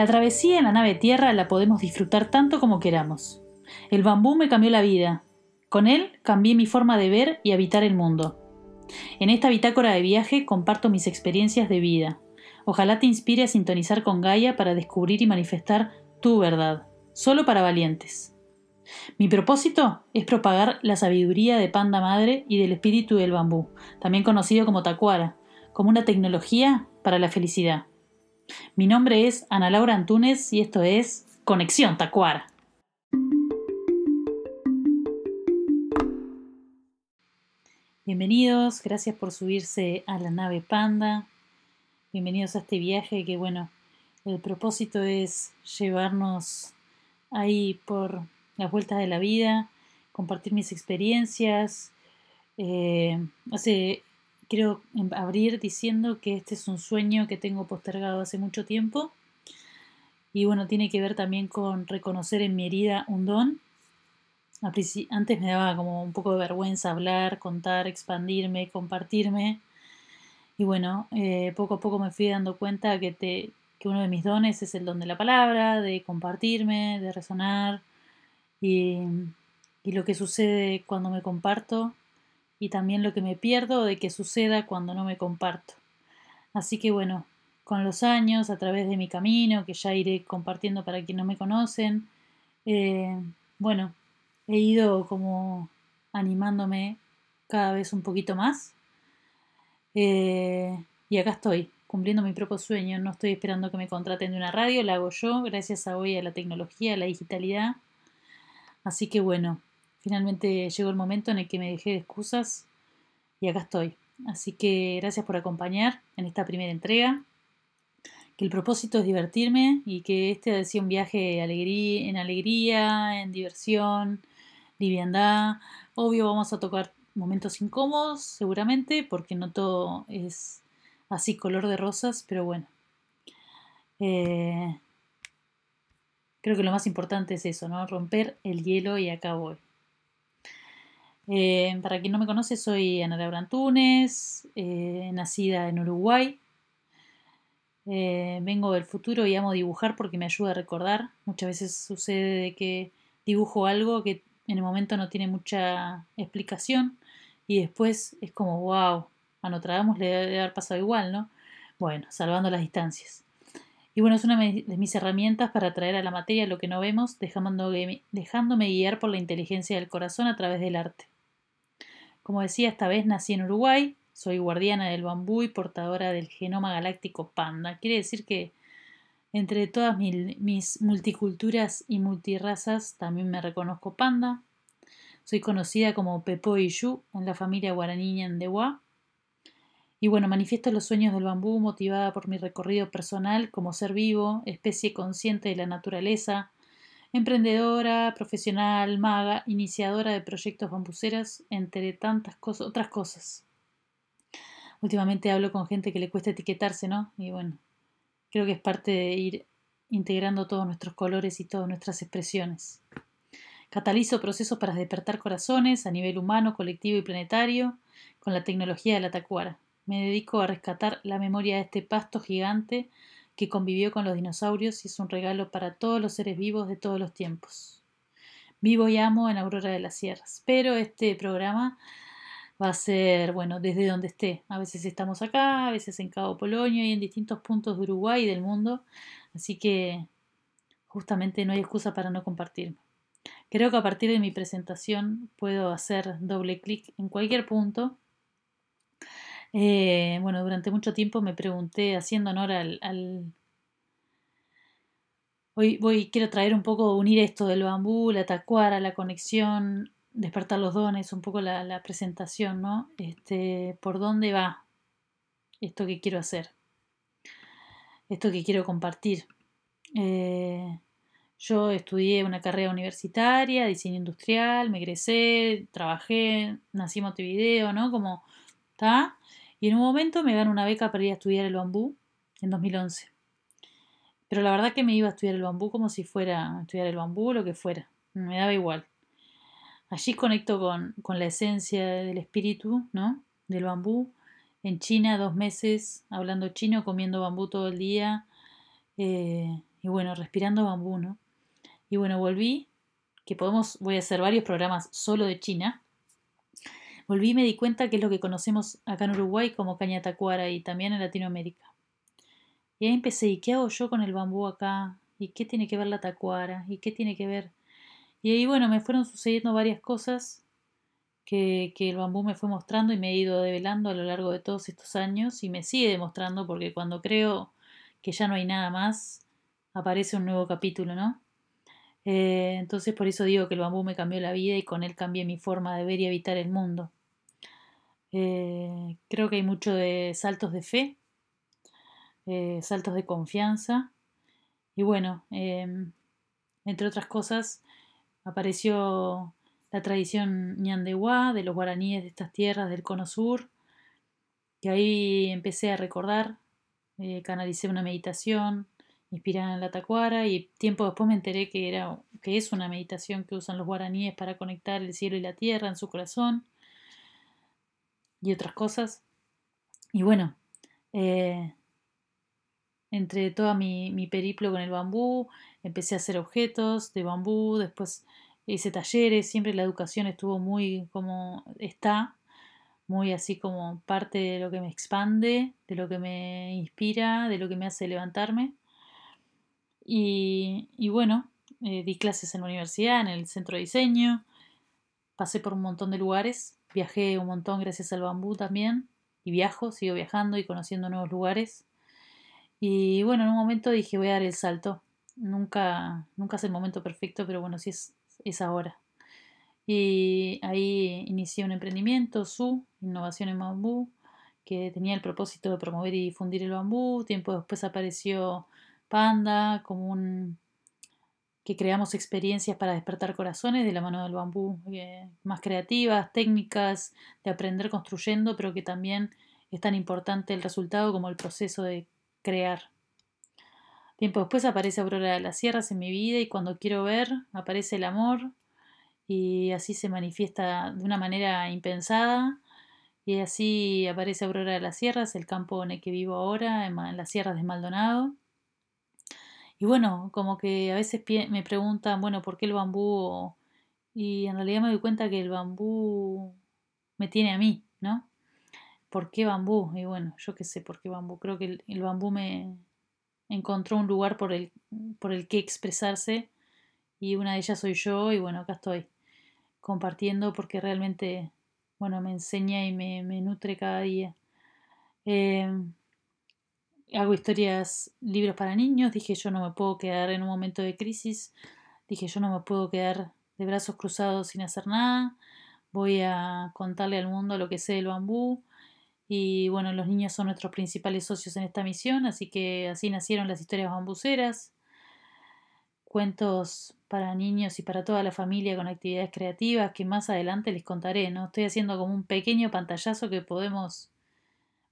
La travesía en la nave tierra la podemos disfrutar tanto como queramos. El bambú me cambió la vida. Con él cambié mi forma de ver y habitar el mundo. En esta bitácora de viaje comparto mis experiencias de vida. Ojalá te inspire a sintonizar con Gaia para descubrir y manifestar tu verdad, solo para valientes. Mi propósito es propagar la sabiduría de Panda Madre y del espíritu del bambú, también conocido como Tacuara, como una tecnología para la felicidad. Mi nombre es Ana Laura Antunes y esto es Conexión Tacuara. Bienvenidos, gracias por subirse a la nave Panda. Bienvenidos a este viaje que bueno, el propósito es llevarnos ahí por las vueltas de la vida, compartir mis experiencias. Eh, hace, quiero abrir diciendo que este es un sueño que tengo postergado hace mucho tiempo. Y bueno, tiene que ver también con reconocer en mi herida un don. Antes me daba como un poco de vergüenza hablar, contar, expandirme, compartirme. Y bueno, eh, poco a poco me fui dando cuenta que, te, que uno de mis dones es el don de la palabra, de compartirme, de resonar, y, lo que sucede cuando me comparto y también lo que me pierdo de que suceda cuando no me comparto. Así que bueno, con los años, a través de mi camino, que ya iré compartiendo para quienes no me conocen, eh, bueno, he ido como animándome cada vez un poquito más. Eh, y acá estoy, cumpliendo mi propio sueño. No estoy esperando que me contraten de una radio, la hago yo, gracias a hoy a la tecnología, a la digitalidad. Así que bueno, finalmente llegó el momento en el que me dejé de excusas y acá estoy. Así que gracias por acompañar en esta primera entrega. Que el propósito es divertirme y que este ha sido un viaje en alegría, en diversión, liviandad. Obvio vamos a tocar momentos incómodos, seguramente, porque no todo es así color de rosas, pero bueno. Eh, Creo que lo más importante es eso, ¿no? Romper el hielo y acá voy. Eh, para quien no me conoce, soy Ana Laura eh, nacida en Uruguay. Eh, vengo del futuro y amo dibujar porque me ayuda a recordar. Muchas veces sucede que dibujo algo que en el momento no tiene mucha explicación y después es como, wow, a Notre le debe haber pasado igual, ¿no? Bueno, salvando las distancias. Y bueno, es una de mis herramientas para traer a la materia lo que no vemos, dejándome guiar por la inteligencia del corazón a través del arte. Como decía, esta vez nací en Uruguay, soy guardiana del bambú y portadora del genoma galáctico panda. Quiere decir que entre todas mis multiculturas y multirrazas también me reconozco panda. Soy conocida como Pepo Yu en la familia guaraní Ndewa y bueno, manifiesto los sueños del bambú motivada por mi recorrido personal como ser vivo, especie consciente de la naturaleza, emprendedora, profesional, maga, iniciadora de proyectos bambuceras, entre tantas cosas, otras cosas. Últimamente hablo con gente que le cuesta etiquetarse, ¿no? Y bueno, creo que es parte de ir integrando todos nuestros colores y todas nuestras expresiones. Catalizo procesos para despertar corazones a nivel humano, colectivo y planetario con la tecnología de la tacuara me dedico a rescatar la memoria de este pasto gigante que convivió con los dinosaurios y es un regalo para todos los seres vivos de todos los tiempos. Vivo y amo en Aurora de las Sierras, pero este programa va a ser, bueno, desde donde esté. A veces estamos acá, a veces en Cabo Polonio y en distintos puntos de Uruguay y del mundo, así que justamente no hay excusa para no compartirme. Creo que a partir de mi presentación puedo hacer doble clic en cualquier punto eh, bueno, durante mucho tiempo me pregunté, haciendo honor al, Hoy voy, quiero traer un poco, unir esto del bambú, la tacuara, la conexión, despertar los dones, un poco la, presentación, ¿no? Este, ¿Por dónde va esto que quiero hacer? Esto que quiero compartir. Eh, yo estudié una carrera universitaria, diseño industrial, me egresé, trabajé, nací Montevideo, ¿no? Como, ¿está? Y en un momento me ganó una beca para ir a estudiar el bambú en 2011. Pero la verdad que me iba a estudiar el bambú como si fuera a estudiar el bambú o lo que fuera. Me daba igual. Allí conecto con, la esencia del espíritu, ¿no? Del bambú. En China, dos meses hablando chino, comiendo bambú todo el día. Eh, y bueno, respirando bambú, ¿no? Y bueno, volví, que podemos, voy a hacer varios programas solo de China. Volví y me di cuenta que es lo que conocemos acá en Uruguay como caña tacuara y también en Latinoamérica. Y ahí empecé, ¿y qué hago yo con el bambú acá? ¿Y qué tiene que ver la tacuara? ¿Y qué tiene que ver? Y ahí, bueno, me fueron sucediendo varias cosas que, que, el bambú me fue mostrando y me he ido develando a lo largo de todos estos años y me sigue demostrando porque cuando creo que ya no hay nada más, aparece un nuevo capítulo, ¿no? Eh, entonces por eso digo que el bambú me cambió la vida y con él cambié mi forma de ver y habitar el mundo. Eh, creo que hay mucho de saltos de fe, eh, saltos de confianza. Y bueno, em, entre otras cosas, apareció la tradición ñandehuá de los guaraníes de estas tierras del cono sur, que ahí empecé a recordar, canalicé una meditación, inspirada en la tacuara y tiempo después me enteré que era que es una meditación que usan los guaraníes para conectar el cielo y la tierra en su corazón y otras cosas. Y bueno eh, entre todo mi, mi periplo con el bambú empecé a hacer objetos de bambú después hice talleres siempre la educación estuvo muy como está muy así como parte de lo que me expande de lo que me inspira de lo que me hace levantarme y, bueno, eh, di clases en la universidad, en el centro de diseño, pasé por un montón de lugares, viajé un montón gracias al bambú también, y viajo, sigo viajando y conociendo nuevos lugares. Y bueno, en un momento dije voy a dar el salto. Nunca, nunca es el momento perfecto, pero bueno, sí es, es ahora. Y ahí inicié un emprendimiento, SU, Innovación en Bambú, que tenía el propósito de promover y difundir el bambú. Tiempo después apareció Panda, como un que creamos experiencias para despertar corazones de la mano del bambú, eh, más creativas, técnicas, de aprender construyendo, pero que también es tan importante el resultado como el proceso de crear. Tiempo después aparece Aurora de las Sierras en mi vida y cuando quiero ver aparece el amor y así se manifiesta de una manera impensada y así aparece Aurora de las Sierras, el campo en el que vivo ahora, en las sierras de Maldonado. Y bueno, como que a veces me preguntan, bueno, ¿por qué el bambú? Y en realidad me doy cuenta que el bambú me tiene a mí, ¿no? ¿Por qué bambú? Y bueno, yo qué sé por qué bambú. Creo que el, bambú me encontró un lugar por el, que expresarse y una de ellas soy yo y bueno, acá estoy compartiendo porque realmente, bueno, me enseña y me, nutre cada día. Eh, hago historias, libros para niños, dije yo no me puedo quedar en un momento de crisis, dije yo no me puedo quedar de brazos cruzados sin hacer nada, voy a contarle al mundo lo que sé del bambú y bueno, los niños son nuestros principales socios en esta misión, así que así nacieron las historias bambuceras, cuentos para niños y para toda la familia con actividades creativas que más adelante les contaré, ¿no? Estoy haciendo como un pequeño pantallazo que podemos,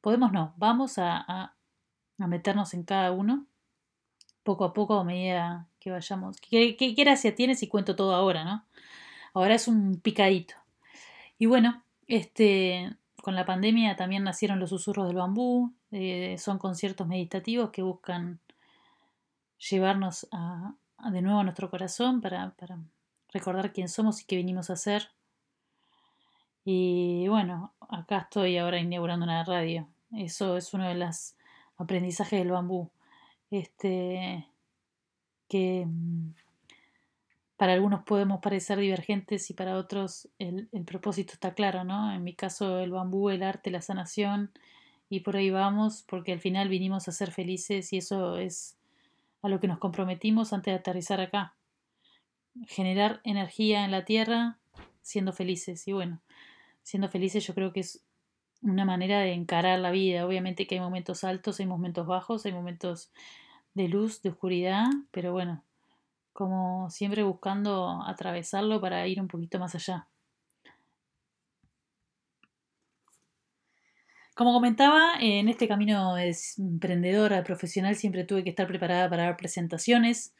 podemos no, vamos a a meternos en cada uno, poco a poco a medida que vayamos. ¿Qué, gracia tiene si cuento todo ahora, no? Ahora es un picadito. Y bueno, este, con la pandemia también nacieron los susurros del bambú, eh, son conciertos meditativos que buscan llevarnos de nuevo a nuestro corazón para, para recordar quién somos y qué venimos a hacer. Y bueno, acá estoy ahora inaugurando una radio. Eso es una de las aprendizaje del bambú. Este, que mm, para algunos podemos parecer divergentes y para otros el, el, propósito está claro, ¿no? En mi caso el bambú, el arte, la sanación y por ahí vamos porque al final vinimos a ser felices y eso es a lo que nos comprometimos antes de aterrizar acá. Generar energía en la tierra siendo felices y bueno, siendo felices yo creo que es una manera de encarar la vida. Obviamente que hay momentos altos, hay momentos bajos, hay momentos de luz, de oscuridad, pero bueno, como siempre buscando atravesarlo para ir un poquito más allá. Como comentaba, en este camino de emprendedora, profesional, siempre tuve que estar preparada para dar presentaciones.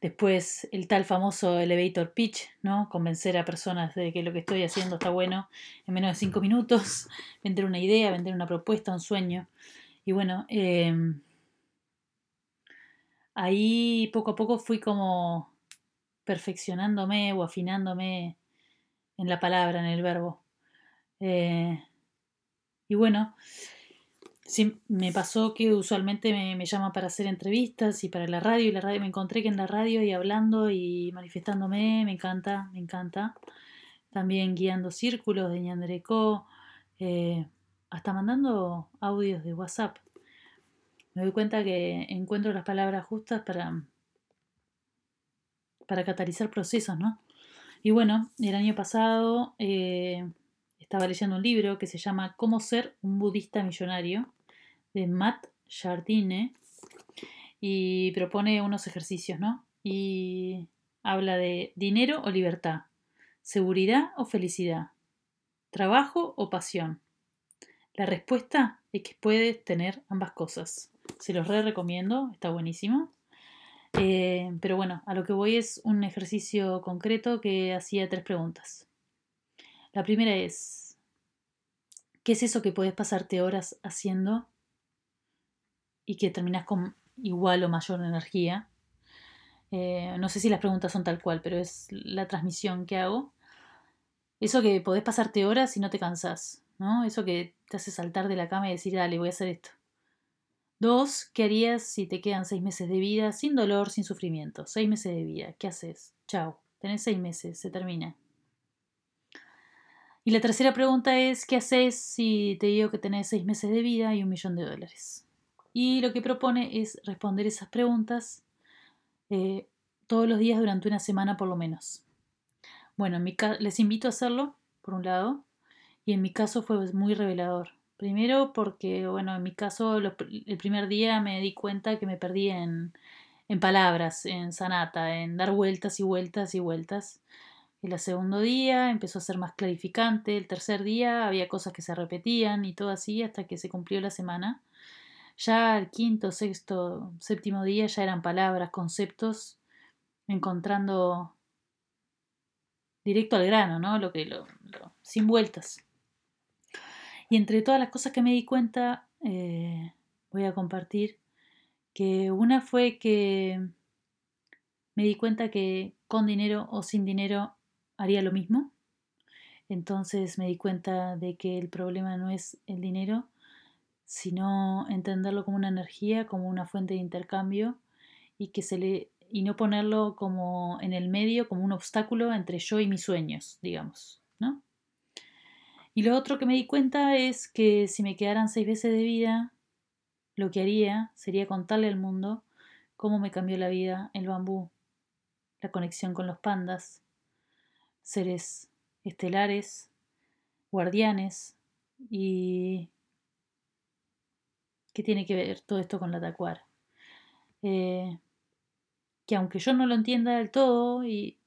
Después el tal famoso elevator pitch, ¿no? Convencer a personas de que lo que estoy haciendo está bueno en menos de cinco minutos, vender una idea, vender una propuesta, un sueño. Y bueno, em, ahí poco a poco fui como perfeccionándome o afinándome en la palabra, en el verbo. Eh, y bueno, sí, me pasó que usualmente me, llaman para hacer entrevistas y para la radio, y la radio me encontré que en la radio y hablando y manifestándome, me encanta, me encanta. También guiando círculos de ñandreco, eh, hasta mandando audios de WhatsApp. Me doy cuenta que encuentro las palabras justas para, para catalizar procesos, ¿no? Y bueno, el año pasado eh, estaba leyendo un libro que se llama Cómo ser un budista millonario de Matt Jardine y propone unos ejercicios, ¿no? Y habla de dinero o libertad, seguridad o felicidad, trabajo o pasión. La respuesta es que puedes tener ambas cosas. Se los re recomiendo, está buenísimo. Eh, pero bueno, a lo que voy es un ejercicio concreto que hacía tres preguntas. La primera es, ¿qué es eso que puedes pasarte horas haciendo y que terminas con igual o mayor energía? Eh, no sé si las preguntas son tal cual, pero es la transmisión que hago. Eso que podés pasarte horas y no te cansás, ¿no? Eso que te hace saltar de la cama y decir, dale, voy a hacer esto. Dos, ¿qué harías si te quedan seis meses de vida sin dolor, sin sufrimiento? Seis meses de vida, ¿qué haces? Chao, tenés seis meses, se termina. Y la tercera pregunta es, ¿qué haces si te digo que tenés seis meses de vida y un millón de dólares? Y lo que propone es responder esas preguntas eh, todos los días durante una semana por lo menos. Bueno, les invito a hacerlo, por un lado, y en mi caso fue muy revelador. Primero porque, bueno, en mi caso el primer día me di cuenta que me perdí en, en palabras, en sanata, en dar vueltas y vueltas y vueltas. El segundo día empezó a ser más clarificante, el tercer día había cosas que se repetían y todo así hasta que se cumplió la semana. Ya el quinto, sexto, séptimo día ya eran palabras, conceptos, encontrando directo al grano, ¿no? Lo que lo, sin vueltas. Y entre todas las cosas que me di cuenta, eh, voy a compartir que una fue que me di cuenta que con dinero o sin dinero haría lo mismo. Entonces me di cuenta de que el problema no es el dinero, sino entenderlo como una energía, como una fuente de intercambio y que se le y no ponerlo como en el medio como un obstáculo entre yo y mis sueños, digamos, ¿no? Y lo otro que me di cuenta es que si me quedaran seis veces de vida, lo que haría sería contarle al mundo cómo me cambió la vida el bambú, la conexión con los pandas, seres estelares, guardianes y qué tiene que ver todo esto con la tacuara. Eh, que aunque yo no lo entienda del todo, y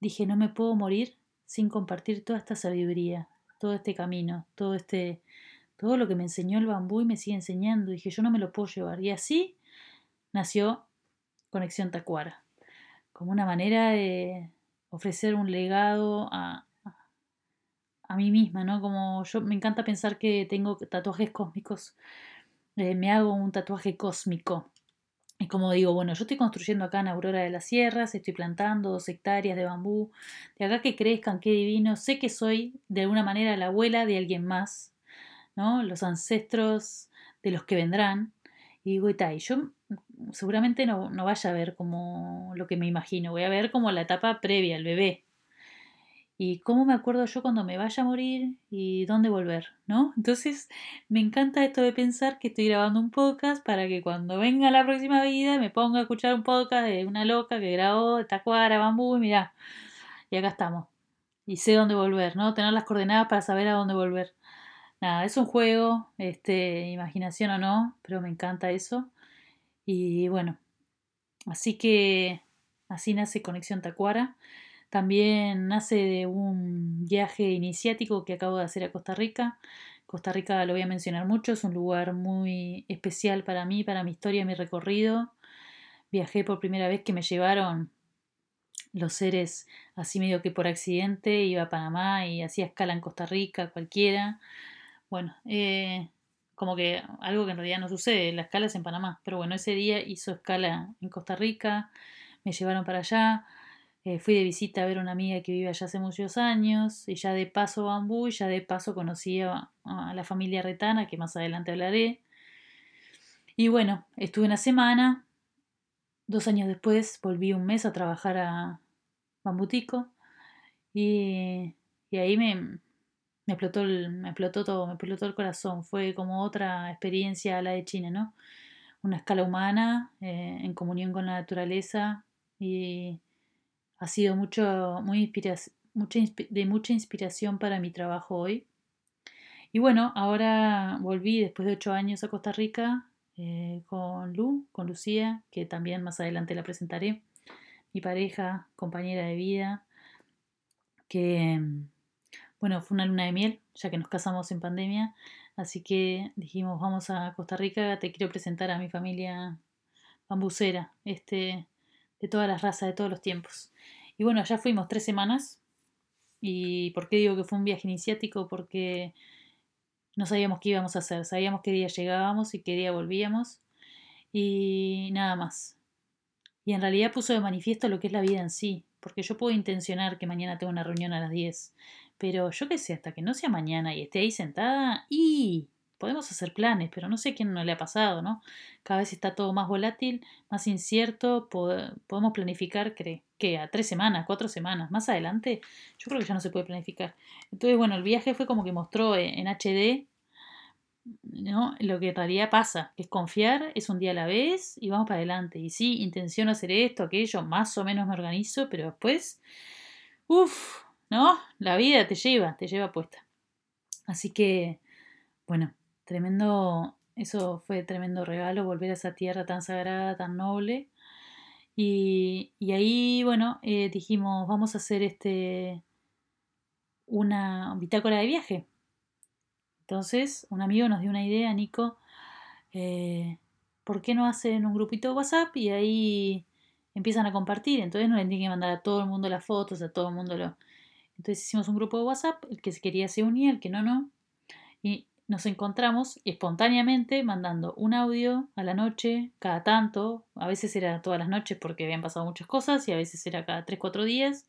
dije, no me puedo morir sin compartir toda esta sabiduría, todo este camino, todo este, todo lo que me enseñó el bambú y me sigue enseñando. Dije, yo no me lo puedo llevar. Y así nació Conexión Tacuara, como una manera de, ofrecer un legado a, a mí misma, ¿no? Como yo me encanta pensar que tengo tatuajes cósmicos. Eh, me hago un tatuaje cósmico. Y como digo, bueno, yo estoy construyendo acá en Aurora de las Sierras, estoy plantando dos hectáreas de bambú, de acá que crezcan, qué divino. Sé que soy de alguna manera la abuela de alguien más, ¿no? Los ancestros de los que vendrán. Y digo, y yo seguramente no, no vaya a ver como lo que me imagino, voy a ver como la etapa previa, el bebé. Y cómo me acuerdo yo cuando me vaya a morir y dónde volver, ¿no? Entonces me encanta esto de pensar que estoy grabando un podcast para que cuando venga la próxima vida me ponga a escuchar un podcast de una loca que grabó Tacuara, Bambú y mira, y acá estamos. Y sé dónde volver, ¿no? Tener las coordenadas para saber a dónde volver. Nada, es un juego, este, imaginación o no, pero me encanta eso. Y bueno, así que así nace Conexión Tacuara. También nace de un viaje iniciático que acabo de hacer a Costa Rica. Costa Rica lo voy a mencionar mucho, es un lugar muy especial para mí, para mi historia, mi recorrido. Viajé por primera vez que me llevaron los seres así medio que por accidente, iba a Panamá y hacía escala en Costa Rica, cualquiera. Bueno, eh, como que algo que en realidad no sucede, la escala es en Panamá, pero bueno, ese día hizo escala en Costa Rica, me llevaron para allá, eh, fui de visita a ver a una amiga que vive allá hace muchos años, y ya de paso bambú, y ya de paso conocí a, la familia Retana, que más adelante hablaré. Y bueno, estuve una semana, dos años después volví un mes a trabajar a Bambutico, y, y ahí me, me explotó, me explotó todo, me explotó el corazón. Fue como otra experiencia a la de China, ¿no? Una escala humana, eh, en comunión con la naturaleza y ha sido mucho, mucha, de mucha inspiración para mi trabajo hoy. Y bueno, ahora volví después de ocho años a Costa Rica eh, con Lu, con Lucía, que también más adelante la presentaré, mi pareja, compañera de vida, que bueno, fue una luna de miel, ya que nos casamos en pandemia, así que dijimos, vamos a Costa Rica, te quiero presentar a mi familia bambucera, este, de todas las razas, de todos los tiempos. Y bueno, ya fuimos tres semanas. ¿Y por qué digo que fue un viaje iniciático? Porque no sabíamos qué íbamos a hacer, sabíamos qué día llegábamos y qué día volvíamos y nada más. Y en realidad puso de manifiesto lo que es la vida en sí, porque yo puedo intencionar que mañana tengo una reunión a las 10, pero yo qué sé, hasta que no sea mañana y esté ahí sentada, y podemos hacer planes, pero no sé a quién no le ha pasado, ¿no? Cada vez está todo más volátil, más incierto, podemos planificar, que a tres semanas, cuatro semanas, más adelante, yo creo que ya no se puede planificar. Entonces, bueno, el viaje fue como que mostró en HD ¿no? Lo que en realidad pasa, es confiar, es un día a la vez y vamos para adelante. Y sí, intenciono hacer esto, aquello, más o menos me organizo, pero después, uff, ¿no? La vida te lleva, te lleva puesta. Así que, bueno, tremendo, eso fue tremendo regalo, volver a esa tierra tan sagrada, tan noble. Y, y ahí, bueno, eh, dijimos, vamos a hacer este una bitácora de viaje. Entonces, un amigo nos dio una idea, Nico, eh, ¿por qué no hacen un grupito de WhatsApp y ahí empiezan a compartir? Entonces no le tienen que mandar a todo el mundo las fotos, a todo el mundo lo... Entonces hicimos un grupo de WhatsApp, el que se quería se unía, el que no, no. Nos encontramos espontáneamente mandando un audio a la noche, cada tanto, a veces era todas las noches porque habían pasado muchas cosas y a veces era cada 3, 4 días.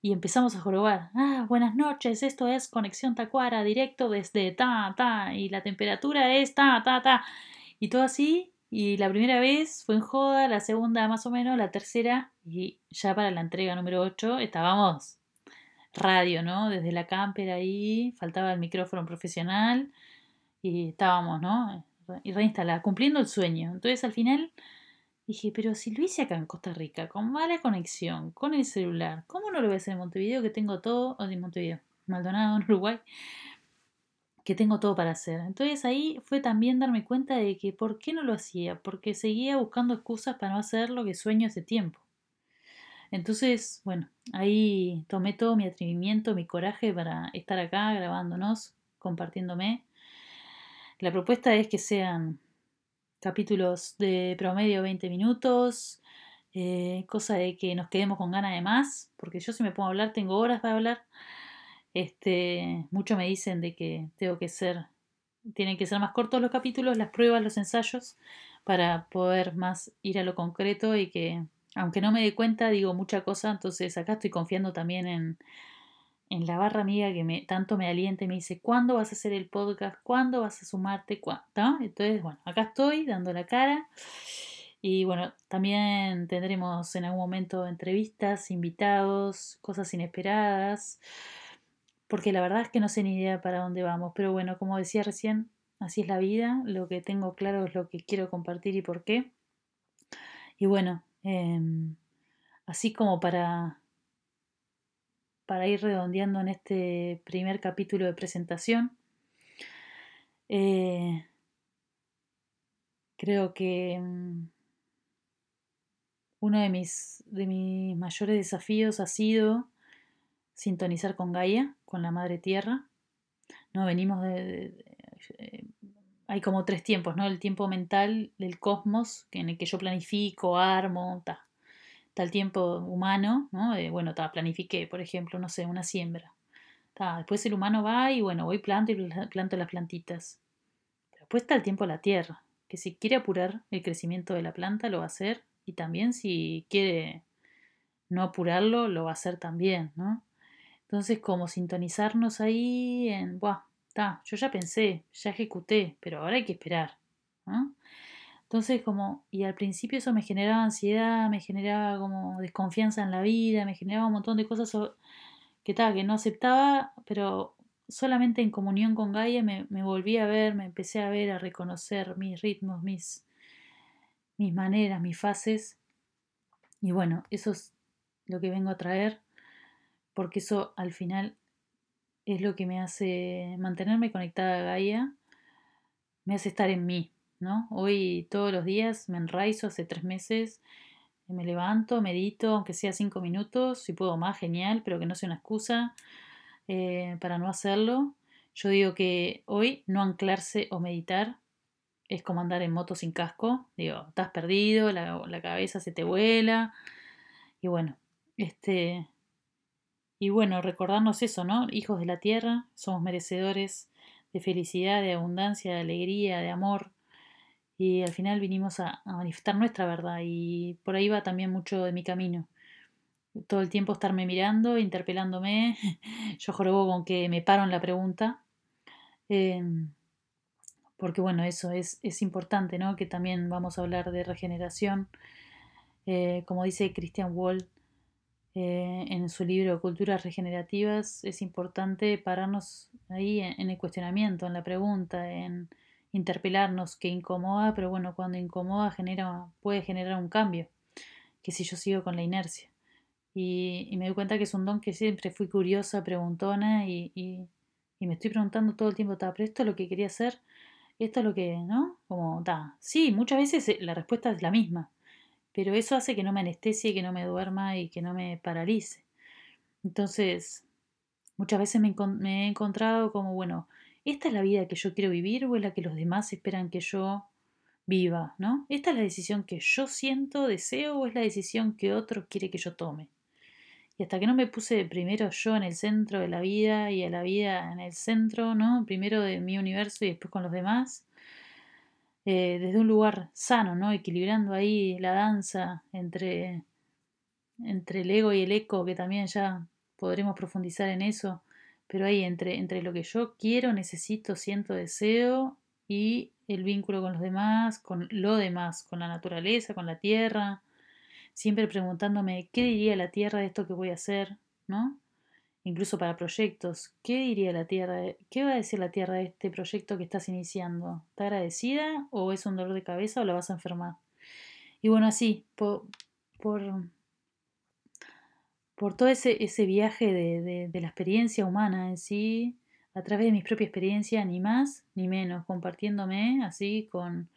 Y empezamos a jorobar. Ah, buenas noches, esto es Conexión Tacuara, directo desde ta, ta, y la temperatura es ta, ta, ta. Y todo así. Y la primera vez fue en joda, la segunda más o menos, la tercera, y ya para la entrega número 8 estábamos radio, ¿no? Desde la camper ahí, faltaba el micrófono profesional y estábamos, ¿no? Y reinstalada, cumpliendo el sueño. Entonces al final Dije, pero si lo hice acá en Costa Rica, con mala conexión, con el celular, ¿cómo no lo voy a hacer en Montevideo que tengo todo, o en Montevideo, Maldonado, en Uruguay, que tengo todo para hacer? Entonces ahí fue también darme cuenta de que por qué no lo hacía, porque seguía buscando excusas para no hacer lo que sueño hace tiempo. Entonces, bueno, ahí tomé todo mi atrevimiento, mi coraje para estar acá grabándonos, compartiéndome. La propuesta es que sean capítulos de promedio 20 minutos, eh, cosa de que nos quedemos con ganas de más, porque yo si me pongo a hablar tengo horas para hablar. Este, mucho me dicen de que tengo que ser, tienen que ser más cortos los capítulos, las pruebas, los ensayos, para poder más ir a lo concreto y que, aunque no me dé cuenta, digo mucha cosa, entonces acá estoy confiando también en, en la barra amiga que me, tanto me alienta y me dice, ¿cuándo vas a hacer el podcast? ¿Cuándo vas a sumarte? ¿Cuándo? Entonces, bueno, acá estoy dando la cara. Y bueno, también tendremos en algún momento entrevistas, invitados, cosas inesperadas, porque la verdad es que no sé ni idea para dónde vamos, pero bueno, como decía recién, así es la vida, lo que tengo claro es lo que quiero compartir y por qué. Y bueno, em, así como para para ir redondeando en este primer capítulo de presentación. Eh, creo que mm, uno de mis, de mis mayores desafíos ha sido sintonizar con Gaia, con la Madre Tierra. No venimos de, hay como tres tiempos, ¿no? El tiempo mental del cosmos, en el que yo planifico, armo, ta tal tiempo humano, ¿no? bueno, ta, planifiqué, por ejemplo, no sé, una siembra. Ta, después el humano va y bueno, voy planto y planto las plantitas. después está el tiempo de la tierra, que si quiere apurar el crecimiento de la planta lo va a hacer y también si quiere no apurarlo lo va a hacer también, ¿no? Entonces como sintonizarnos ahí en, buah, yo ya pensé, ya ejecuté, pero ahora hay que esperar, ¿no? Entonces como, y al principio eso me generaba ansiedad, me generaba como desconfianza en la vida, me generaba un montón de cosas que, que no aceptaba, pero solamente en comunión con Gaia me, volví a ver, me empecé a ver, a reconocer mis ritmos, mis, mis maneras, mis fases. Y bueno, eso es lo que vengo a traer, porque eso al final es lo que me hace mantenerme conectada a Gaia, me hace estar en mí, ¿no? Hoy todos los días me enraizo, hace tres meses, me levanto, medito, aunque sea cinco minutos, si puedo más, genial, pero que no sea una excusa eh, para no hacerlo. Yo digo que hoy no anclarse o meditar es como andar en moto sin casco. Digo, estás perdido, la, la cabeza se te vuela. Y bueno, este. Y bueno, recordarnos eso, ¿no? Hijos de la tierra, somos merecedores de felicidad, de abundancia, de alegría, de amor y al final vinimos a, manifestar nuestra verdad y por ahí va también mucho de mi camino. Todo el tiempo estarme mirando, interpelándome, yo jorobo con que me paro en la pregunta, em, porque bueno, eso es, es, importante, ¿no? Que también vamos a hablar de regeneración, eh, como dice Christian Wall eh, en su libro Culturas Regenerativas, es importante pararnos ahí en el cuestionamiento, en la pregunta, en interpelarnos que incomoda, pero bueno, cuando incomoda genera, puede generar un cambio, que si yo sigo con la inercia. Y, me doy cuenta que es un don que siempre fui curiosa, preguntona y, y, me estoy preguntando todo el tiempo, pero esto es lo que quería hacer, esto es lo que, ¿no? Como, ta, sí, muchas veces eh, la respuesta es la misma, pero eso hace que no me anestesie, que no me duerma y que no me paralice. Entonces, muchas veces me, he encontrado como, bueno, ¿esta es la vida que yo quiero vivir o es la que los demás esperan que yo viva? ¿no? ¿Esta es la decisión que yo siento, deseo o es la decisión que otro quiere que yo tome? Y hasta que no me puse primero yo en el centro de la vida y a la vida en el centro, ¿no? Primero de mi universo y después con los demás, eh, desde un lugar sano, ¿no? Equilibrando ahí la danza entre, entre el ego y el eco, que también ya podremos profundizar en eso, pero ahí entre, entre lo que yo quiero, necesito, siento, deseo y el vínculo con los demás, con lo demás, con la naturaleza, con la tierra, siempre preguntándome qué diría la tierra de esto que voy a hacer, ¿no? Incluso para proyectos, ¿qué diría la tierra? ¿Qué va a decir la tierra de este proyecto que estás iniciando? ¿Está agradecida o es un dolor de cabeza o la vas a enfermar? Y bueno, así, por, por por todo ese, ese viaje de, de, la experiencia humana en sí, a través de mi propia experiencia, ni más ni menos, compartiéndome así con,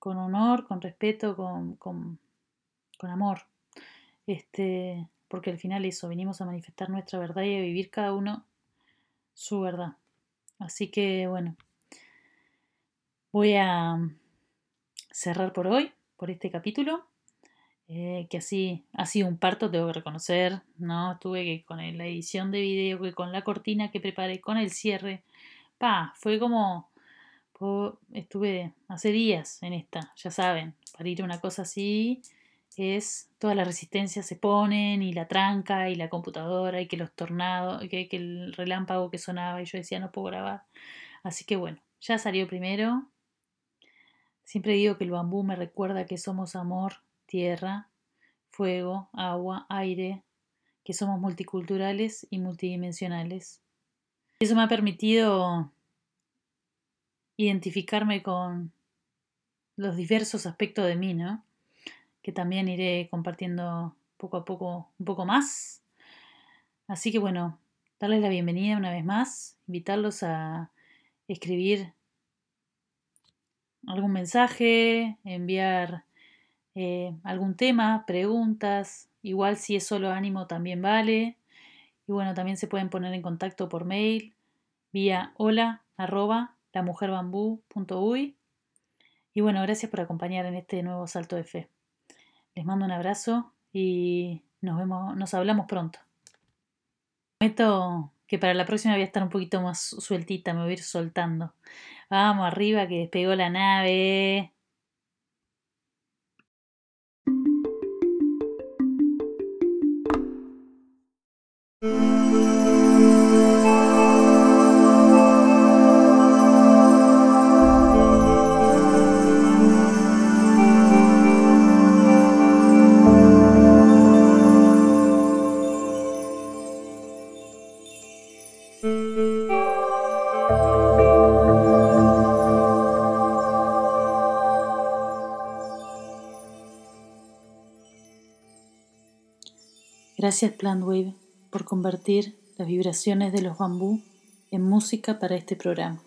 con honor, con respeto, con, con, con, amor. Este, porque al final eso, venimos a manifestar nuestra verdad y a vivir cada uno su verdad. Así que bueno, voy a cerrar por hoy, por este capítulo. Eh, que así ha sido un parto, tengo que reconocer, ¿no? Tuve que con la edición de video, que con la cortina que preparé, con el cierre, pa, fue como, estuve hace días en esta, ya saben, para ir a una cosa así es todas las resistencias se ponen y la tranca y la computadora y que los tornados, que, que el relámpago que sonaba y yo decía no puedo grabar. Así que bueno, ya salió primero. Siempre digo que el bambú me recuerda que somos amor tierra, fuego, agua, aire, que somos multiculturales y multidimensionales. Eso me ha permitido identificarme con los diversos aspectos de mí, ¿no? Que también iré compartiendo poco a poco un poco más. Así que bueno, darles la bienvenida una vez más, invitarlos a escribir algún mensaje, enviar eh, algún tema, preguntas, igual si es solo ánimo también vale. Y bueno, también se pueden poner en contacto por mail vía hola arroba lamujerbambú.uy. Y bueno, gracias por acompañar en este nuevo salto de fe. Les mando un abrazo y nos vemos, nos hablamos pronto. Prometo que para la próxima voy a estar un poquito más sueltita, me voy a ir soltando. Vamos arriba que despegó la nave. Gracias Plantwave por convertir las vibraciones de los bambú en música para este programa.